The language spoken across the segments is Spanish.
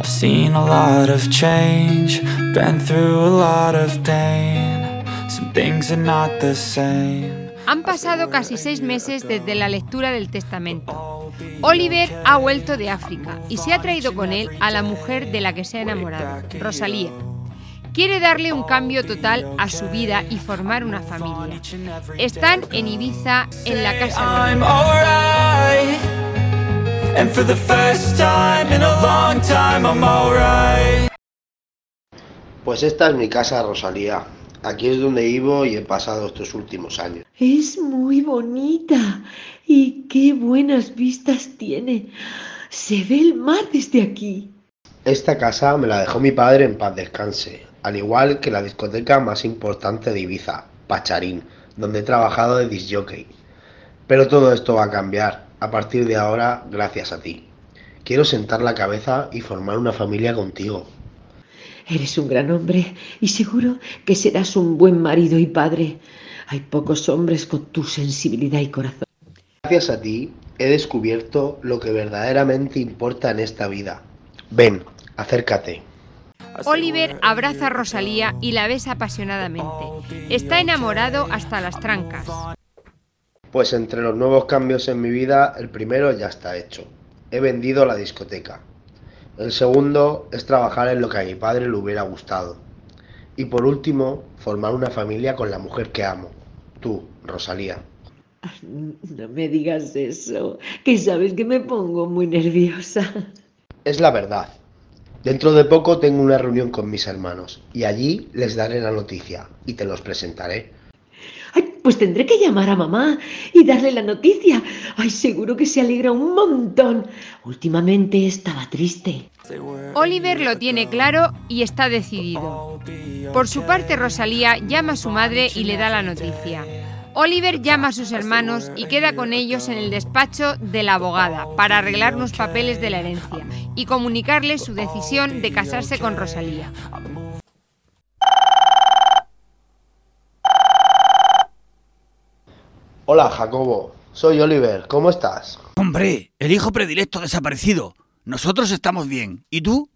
I've seen a lot of change, been through a lot of pain. Some things are not the same. Han pasado casi seis meses desde la lectura del testamento. Oliver ha vuelto de África y se ha traído con él a la mujer de la que se ha enamorado, Rosalía. Quiere darle un cambio total a su vida y formar una familia. Están en Ibiza, en la casa de. And for the first time in a long time, I'm alright. Pues esta es mi casa, Rosalía. Aquí es donde vivo y he pasado estos últimos años. Es muy bonita y qué buenas vistas tiene. Se ve el mar desde aquí. Esta casa me la dejó mi padre en paz descanse, al igual que la discoteca más importante de Ibiza, Pacharín, donde he trabajado de disjockey. Pero todo esto va a cambiar, a partir de ahora, gracias a ti. Quiero sentar la cabeza y formar una familia contigo. Eres un gran hombre y seguro que serás un buen marido y padre. Hay pocos hombres con tu sensibilidad y corazón. Gracias a ti he descubierto lo que verdaderamente importa en esta vida. Ven, acércate. Oliver abraza a Rosalía y la besa apasionadamente. Está enamorado hasta las trancas. Pues entre los nuevos cambios en mi vida, el primero ya está hecho. He vendido la discoteca. El segundo es trabajar en lo que a mi padre le hubiera gustado. Y por último, formar una familia con la mujer que amo. Tú, Rosalía. No me digas eso, que sabes que me pongo muy nerviosa. Es la verdad. Dentro de poco tengo una reunión con mis hermanos y allí les daré la noticia y te los presentaré. Ay, pues tendré que llamar a mamá y darle la noticia. Ay, seguro que se alegra un montón. Últimamente estaba triste. Oliver lo tiene claro y está decidido. Por su parte, Rosalía llama a su madre y le da la noticia. Oliver llama a sus hermanos y queda con ellos en el despacho de la abogada para arreglar unos papeles de la herencia y comunicarles su decisión de casarse con Rosalía. Hola, Jacobo. Soy Oliver. ¿Cómo estás? Hombre, el hijo predilecto desaparecido. Nosotros estamos bien. ¿Y tú?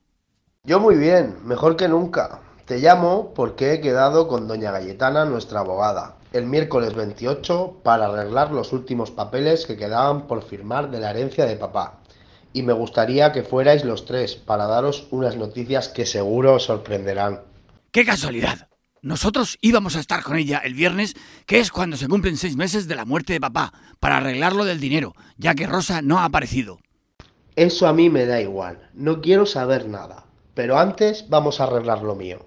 Yo muy bien, mejor que nunca. Te llamo porque he quedado con doña Galletana, nuestra abogada, el miércoles 28 para arreglar los últimos papeles que quedaban por firmar de la herencia de papá. Y me gustaría que fuerais los tres para daros unas noticias que seguro os sorprenderán. ¡Qué casualidad! Nosotros íbamos a estar con ella el viernes, que es cuando se cumplen seis meses de la muerte de papá, para arreglarlo del dinero, ya que Rosa no ha aparecido. Eso a mí me da igual, no quiero saber nada. Pero antes vamos a arreglar lo mío.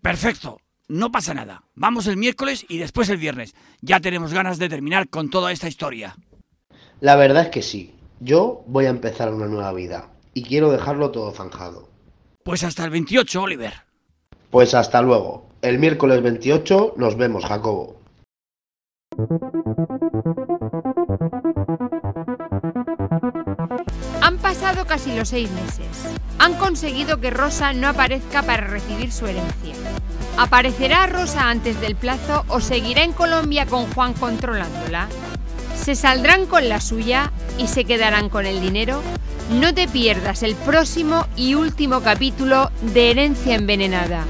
Perfecto, no pasa nada. Vamos el miércoles y después el viernes. Ya tenemos ganas de terminar con toda esta historia. La verdad es que sí, yo voy a empezar una nueva vida y quiero dejarlo todo zanjado. Pues hasta el 28, Oliver. Pues hasta luego. El miércoles 28 nos vemos, Jacobo. Han pasado casi los seis meses. Han conseguido que Rosa no aparezca para recibir su herencia. ¿Aparecerá Rosa antes del plazo o seguirá en Colombia con Juan controlándola? ¿Se saldrán con la suya y se quedarán con el dinero? No te pierdas el próximo y último capítulo de Herencia Envenenada.